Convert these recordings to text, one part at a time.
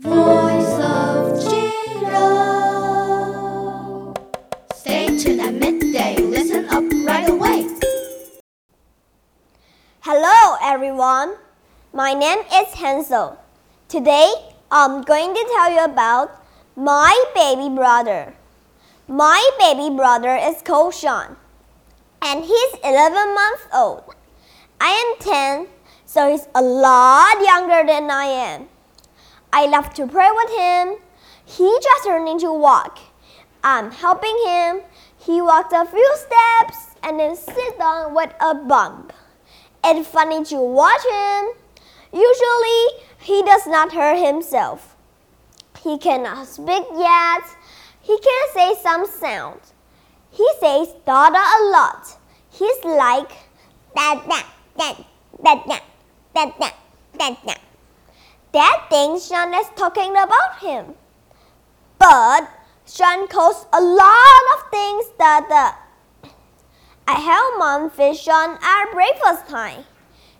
Voice of Jiro. Stay tuned at midday. Listen up right away. Hello everyone. My name is Hansel. Today I'm going to tell you about my baby brother. My baby brother is called Sean and he's 11 months old. I am 10, so he's a lot younger than I am. I love to play with him. He just learning to walk. I'm helping him. He walks a few steps and then sit down with a bump. It's funny to watch him. Usually, he does not hurt himself. He cannot speak yet. He can say some sound. He says Dada a lot. He's like da da da da da da da da da. Dad thinks Sean is talking about him. But Sean calls a lot of things Dada. I help mom feed Sean at breakfast time.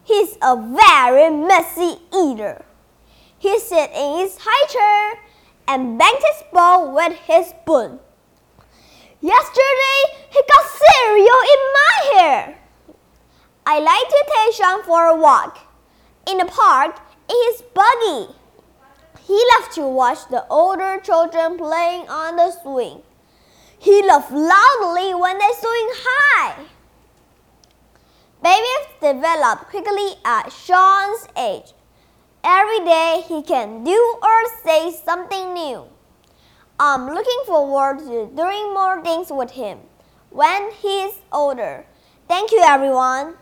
He's a very messy eater. He sits in his high chair and bangs his ball with his spoon. Yesterday, he got cereal in my hair. I like to take Sean for a walk in the park his buggy. He loves to watch the older children playing on the swing. He laughs loudly when they swing high. Babies develop quickly at Sean's age. Every day he can do or say something new. I'm looking forward to doing more things with him when he's older. Thank you, everyone.